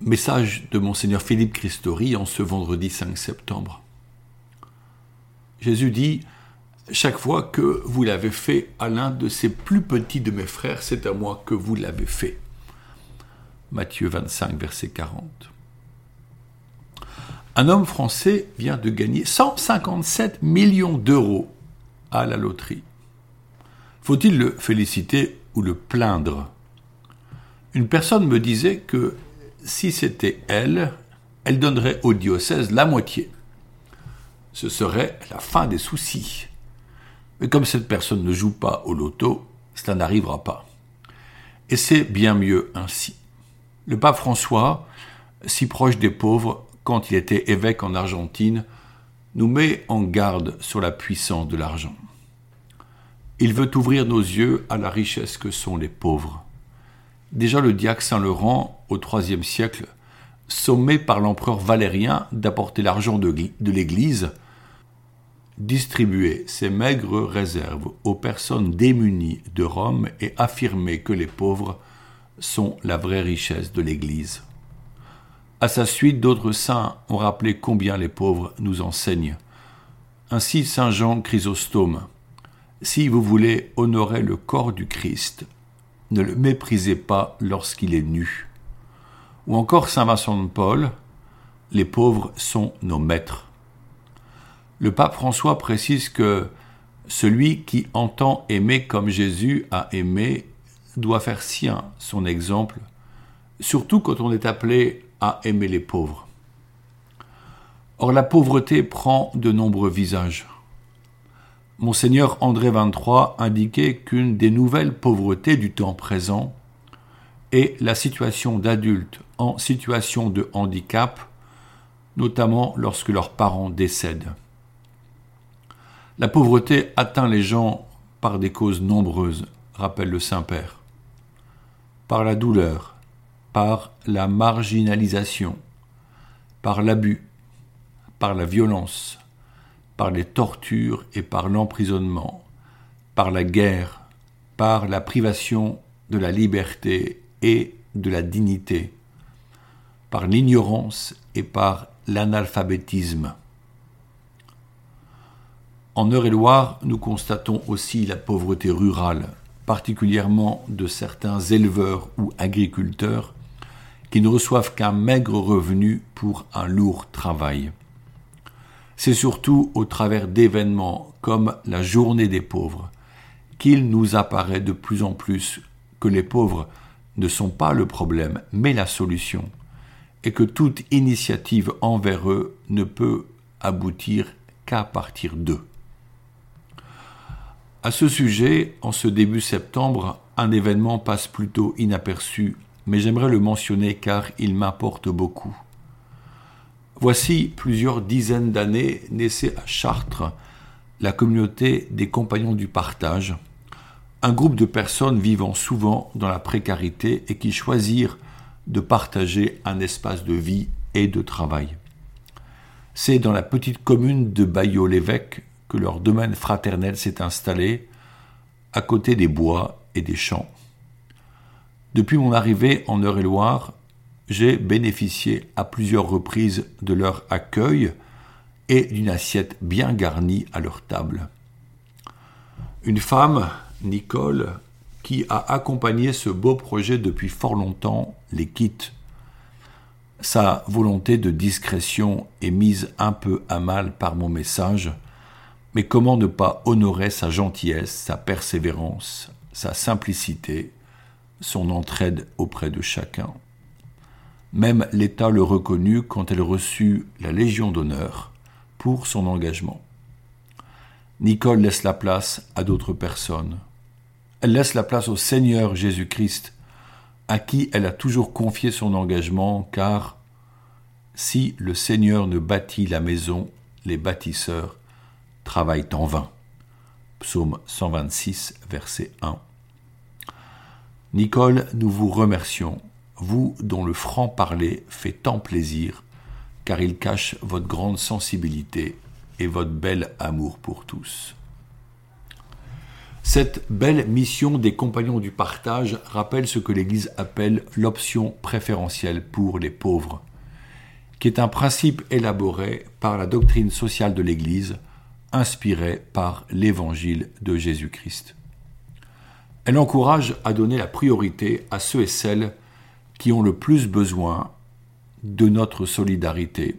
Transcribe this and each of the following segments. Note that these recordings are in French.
Message de Monseigneur Philippe Christori en ce vendredi 5 septembre. Jésus dit Chaque fois que vous l'avez fait à l'un de ces plus petits de mes frères, c'est à moi que vous l'avez fait. Matthieu 25, verset 40. Un homme français vient de gagner 157 millions d'euros à la loterie. Faut-il le féliciter ou le plaindre? Une personne me disait que si c'était elle, elle donnerait au diocèse la moitié. Ce serait la fin des soucis. Mais comme cette personne ne joue pas au loto, cela n'arrivera pas. Et c'est bien mieux ainsi. Le pape François, si proche des pauvres quand il était évêque en Argentine, nous met en garde sur la puissance de l'argent. Il veut ouvrir nos yeux à la richesse que sont les pauvres. Déjà le diacre Saint Laurent, au IIIe siècle, sommé par l'empereur Valérien d'apporter l'argent de, de l'Église, distribuait ses maigres réserves aux personnes démunies de Rome et affirmait que les pauvres sont la vraie richesse de l'Église. À sa suite, d'autres saints ont rappelé combien les pauvres nous enseignent. Ainsi, Saint Jean Chrysostome, si vous voulez honorer le corps du Christ, ne le méprisez pas lorsqu'il est nu. Ou encore Saint Vincent de Paul, les pauvres sont nos maîtres. Le pape François précise que celui qui entend aimer comme Jésus a aimé doit faire sien son exemple, surtout quand on est appelé à aimer les pauvres. Or la pauvreté prend de nombreux visages. Monseigneur André XXIII indiquait qu'une des nouvelles pauvretés du temps présent est la situation d'adultes en situation de handicap, notamment lorsque leurs parents décèdent. La pauvreté atteint les gens par des causes nombreuses, rappelle le Saint-Père. Par la douleur, par la marginalisation, par l'abus, par la violence, par les tortures et par l'emprisonnement, par la guerre, par la privation de la liberté et de la dignité, par l'ignorance et par l'analphabétisme. En Eure-et-Loire, nous constatons aussi la pauvreté rurale, particulièrement de certains éleveurs ou agriculteurs qui ne reçoivent qu'un maigre revenu pour un lourd travail. C'est surtout au travers d'événements comme la journée des pauvres qu'il nous apparaît de plus en plus que les pauvres ne sont pas le problème, mais la solution, et que toute initiative envers eux ne peut aboutir qu'à partir d'eux. À ce sujet, en ce début septembre, un événement passe plutôt inaperçu, mais j'aimerais le mentionner car il m'apporte beaucoup. Voici plusieurs dizaines d'années naissait à Chartres la communauté des compagnons du partage, un groupe de personnes vivant souvent dans la précarité et qui choisirent de partager un espace de vie et de travail. C'est dans la petite commune de Bayeux-l'Évêque que leur domaine fraternel s'est installé, à côté des bois et des champs. Depuis mon arrivée en Eure-et-Loire, j'ai bénéficié à plusieurs reprises de leur accueil et d'une assiette bien garnie à leur table. Une femme, Nicole, qui a accompagné ce beau projet depuis fort longtemps, les quitte. Sa volonté de discrétion est mise un peu à mal par mon message, mais comment ne pas honorer sa gentillesse, sa persévérance, sa simplicité, son entraide auprès de chacun? Même l'État le reconnut quand elle reçut la Légion d'honneur pour son engagement. Nicole laisse la place à d'autres personnes. Elle laisse la place au Seigneur Jésus-Christ, à qui elle a toujours confié son engagement, car si le Seigneur ne bâtit la maison, les bâtisseurs travaillent en vain. Psaume 126, verset 1. Nicole, nous vous remercions vous dont le franc-parler fait tant plaisir, car il cache votre grande sensibilité et votre bel amour pour tous. Cette belle mission des compagnons du partage rappelle ce que l'Église appelle l'option préférentielle pour les pauvres, qui est un principe élaboré par la doctrine sociale de l'Église, inspirée par l'Évangile de Jésus-Christ. Elle encourage à donner la priorité à ceux et celles qui ont le plus besoin de notre solidarité,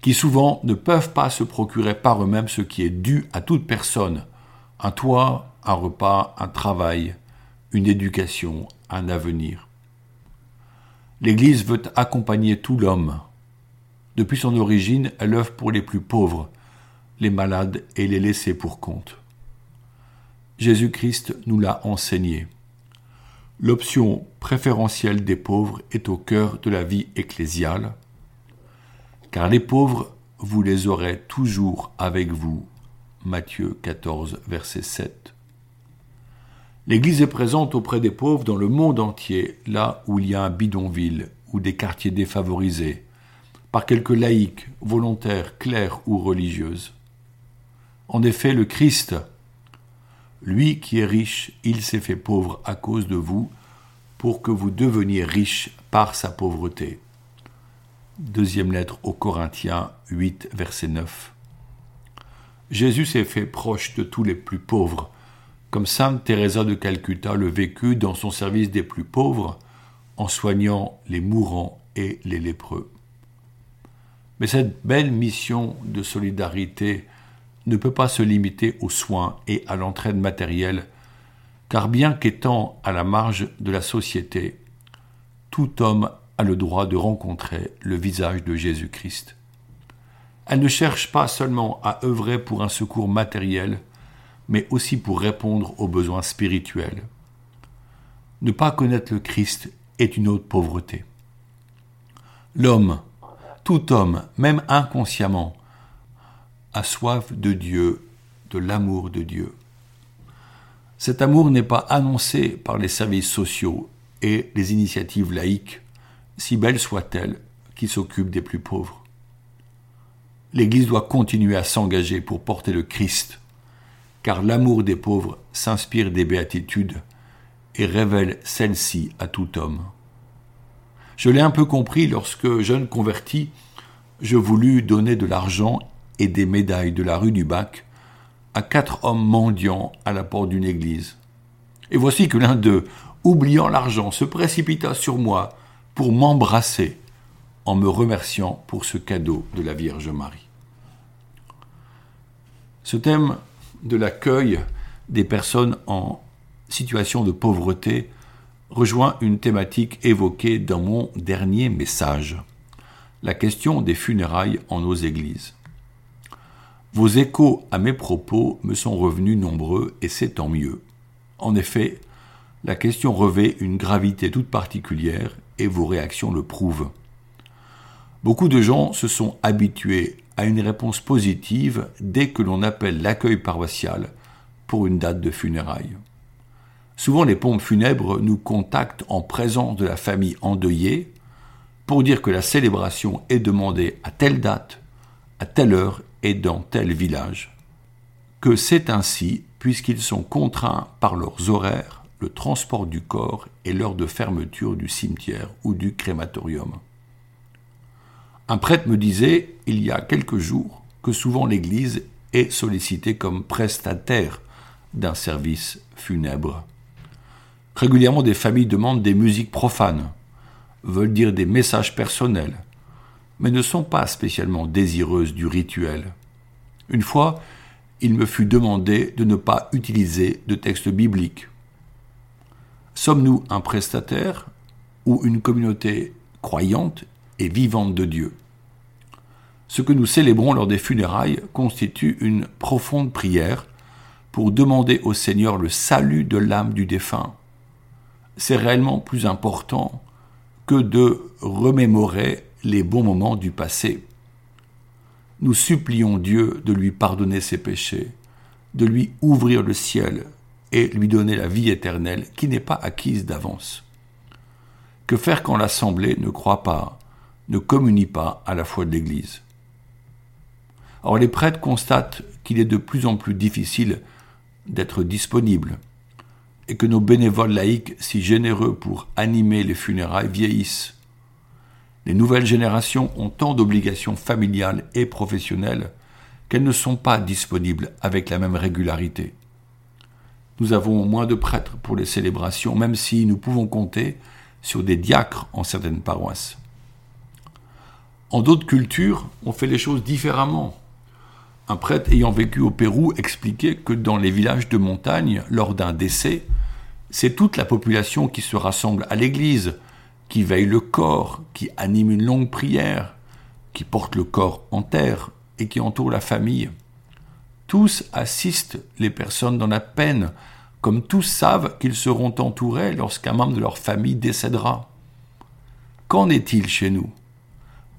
qui souvent ne peuvent pas se procurer par eux-mêmes ce qui est dû à toute personne, un toit, un repas, un travail, une éducation, un avenir. L'Église veut accompagner tout l'homme. Depuis son origine, elle œuvre pour les plus pauvres, les malades et les laissés pour compte. Jésus-Christ nous l'a enseigné. L'option préférentielle des pauvres est au cœur de la vie ecclésiale, car les pauvres, vous les aurez toujours avec vous. Matthieu 14, verset 7. L'Église est présente auprès des pauvres dans le monde entier, là où il y a un bidonville ou des quartiers défavorisés, par quelques laïcs, volontaires, clercs ou religieuses. En effet, le Christ, lui qui est riche, il s'est fait pauvre à cause de vous, pour que vous deveniez riches par sa pauvreté. Deuxième lettre aux Corinthiens 8, verset 9. Jésus s'est fait proche de tous les plus pauvres, comme sainte Teresa de Calcutta le vécut dans son service des plus pauvres, en soignant les mourants et les lépreux. Mais cette belle mission de solidarité ne peut pas se limiter aux soins et à l'entraide matérielle, car bien qu'étant à la marge de la société, tout homme a le droit de rencontrer le visage de Jésus-Christ. Elle ne cherche pas seulement à œuvrer pour un secours matériel, mais aussi pour répondre aux besoins spirituels. Ne pas connaître le Christ est une autre pauvreté. L'homme, tout homme, même inconsciemment, soif de Dieu, de l'amour de Dieu. Cet amour n'est pas annoncé par les services sociaux et les initiatives laïques, si belles soient-elles, qui s'occupent des plus pauvres. L'Église doit continuer à s'engager pour porter le Christ, car l'amour des pauvres s'inspire des béatitudes et révèle celle-ci à tout homme. Je l'ai un peu compris lorsque, jeune converti, je voulus donner de l'argent et des médailles de la rue du Bac à quatre hommes mendiants à la porte d'une église. Et voici que l'un d'eux, oubliant l'argent, se précipita sur moi pour m'embrasser en me remerciant pour ce cadeau de la Vierge Marie. Ce thème de l'accueil des personnes en situation de pauvreté rejoint une thématique évoquée dans mon dernier message, la question des funérailles en nos églises. Vos échos à mes propos me sont revenus nombreux et c'est tant mieux. En effet, la question revêt une gravité toute particulière et vos réactions le prouvent. Beaucoup de gens se sont habitués à une réponse positive dès que l'on appelle l'accueil paroissial pour une date de funérailles. Souvent les pompes funèbres nous contactent en présence de la famille endeuillée pour dire que la célébration est demandée à telle date, à telle heure dans tel village, que c'est ainsi puisqu'ils sont contraints par leurs horaires, le transport du corps et l'heure de fermeture du cimetière ou du crématorium. Un prêtre me disait, il y a quelques jours, que souvent l'Église est sollicitée comme prestataire d'un service funèbre. Régulièrement, des familles demandent des musiques profanes, veulent dire des messages personnels, mais ne sont pas spécialement désireuses du rituel. Une fois, il me fut demandé de ne pas utiliser de texte biblique. Sommes-nous un prestataire ou une communauté croyante et vivante de Dieu? Ce que nous célébrons lors des funérailles constitue une profonde prière pour demander au Seigneur le salut de l'âme du défunt. C'est réellement plus important que de remémorer les bons moments du passé. Nous supplions Dieu de lui pardonner ses péchés, de lui ouvrir le ciel et lui donner la vie éternelle qui n'est pas acquise d'avance. Que faire quand l'Assemblée ne croit pas, ne communie pas à la foi de l'Église? Or les prêtres constatent qu'il est de plus en plus difficile d'être disponibles et que nos bénévoles laïcs, si généreux pour animer les funérailles, vieillissent. Les nouvelles générations ont tant d'obligations familiales et professionnelles qu'elles ne sont pas disponibles avec la même régularité. Nous avons moins de prêtres pour les célébrations, même si nous pouvons compter sur des diacres en certaines paroisses. En d'autres cultures, on fait les choses différemment. Un prêtre ayant vécu au Pérou expliquait que dans les villages de montagne, lors d'un décès, c'est toute la population qui se rassemble à l'église, qui veille le corps, qui anime une longue prière, qui porte le corps en terre et qui entoure la famille. Tous assistent les personnes dans la peine, comme tous savent qu'ils seront entourés lorsqu'un membre de leur famille décédera. Qu'en est-il chez nous?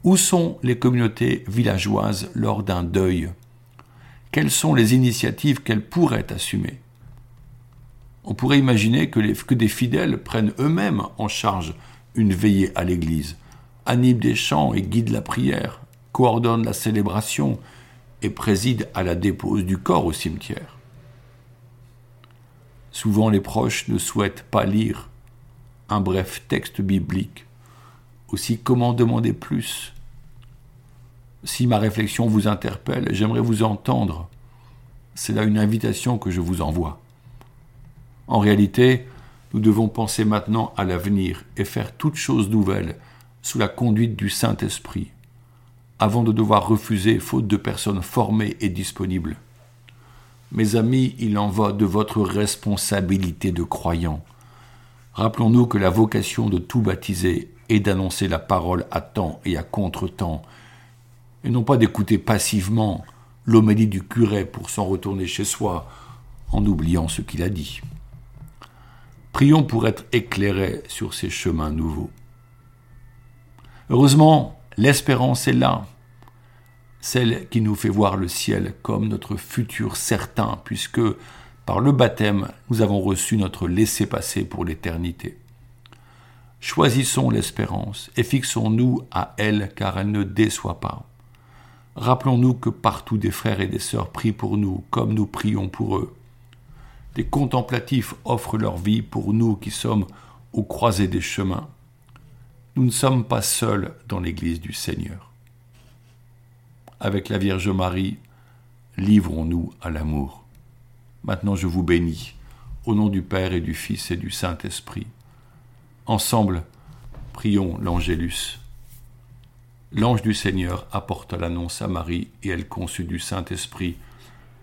Où sont les communautés villageoises lors d'un deuil? Quelles sont les initiatives qu'elles pourraient assumer? On pourrait imaginer que, que des fidèles prennent eux-mêmes en charge une veillée à l'Église, animent des chants et guident la prière, coordonnent la célébration et président à la dépose du corps au cimetière. Souvent les proches ne souhaitent pas lire un bref texte biblique. Aussi, comment demander plus? Si ma réflexion vous interpelle, j'aimerais vous entendre. C'est là une invitation que je vous envoie. En réalité, nous devons penser maintenant à l'avenir et faire toute chose nouvelle sous la conduite du Saint-Esprit, avant de devoir refuser faute de personnes formées et disponibles. Mes amis, il en va de votre responsabilité de croyant. Rappelons-nous que la vocation de tout baptisé est d'annoncer la parole à temps et à contre-temps, et non pas d'écouter passivement l'homélie du curé pour s'en retourner chez soi en oubliant ce qu'il a dit. Prions pour être éclairés sur ces chemins nouveaux. Heureusement, l'espérance est là celle qui nous fait voir le ciel comme notre futur certain, puisque par le baptême, nous avons reçu notre laissez-passer pour l'éternité. Choisissons l'espérance et fixons-nous à elle car elle ne déçoit pas. Rappelons-nous que partout des frères et des sœurs prient pour nous comme nous prions pour eux. Des contemplatifs offrent leur vie pour nous qui sommes aux croisées des chemins. Nous ne sommes pas seuls dans l'Église du Seigneur avec la Vierge Marie, livrons-nous à l'amour. Maintenant je vous bénis, au nom du Père et du Fils et du Saint-Esprit. Ensemble, prions l'Angélus. L'ange du Seigneur apporta l'annonce à Marie, et elle conçut du Saint-Esprit.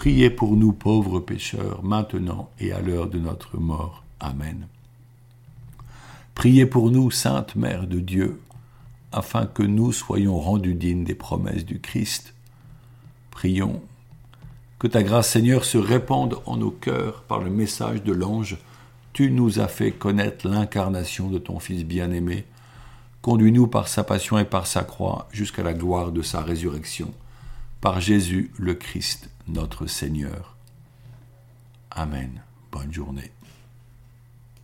priez pour nous pauvres pécheurs, maintenant et à l'heure de notre mort. Amen. Priez pour nous, Sainte Mère de Dieu, afin que nous soyons rendus dignes des promesses du Christ. Prions. Que ta grâce, Seigneur, se répande en nos cœurs par le message de l'ange. Tu nous as fait connaître l'incarnation de ton Fils bien-aimé. Conduis-nous par sa passion et par sa croix jusqu'à la gloire de sa résurrection. Par Jésus le Christ, notre Seigneur. Amen. Bonne journée.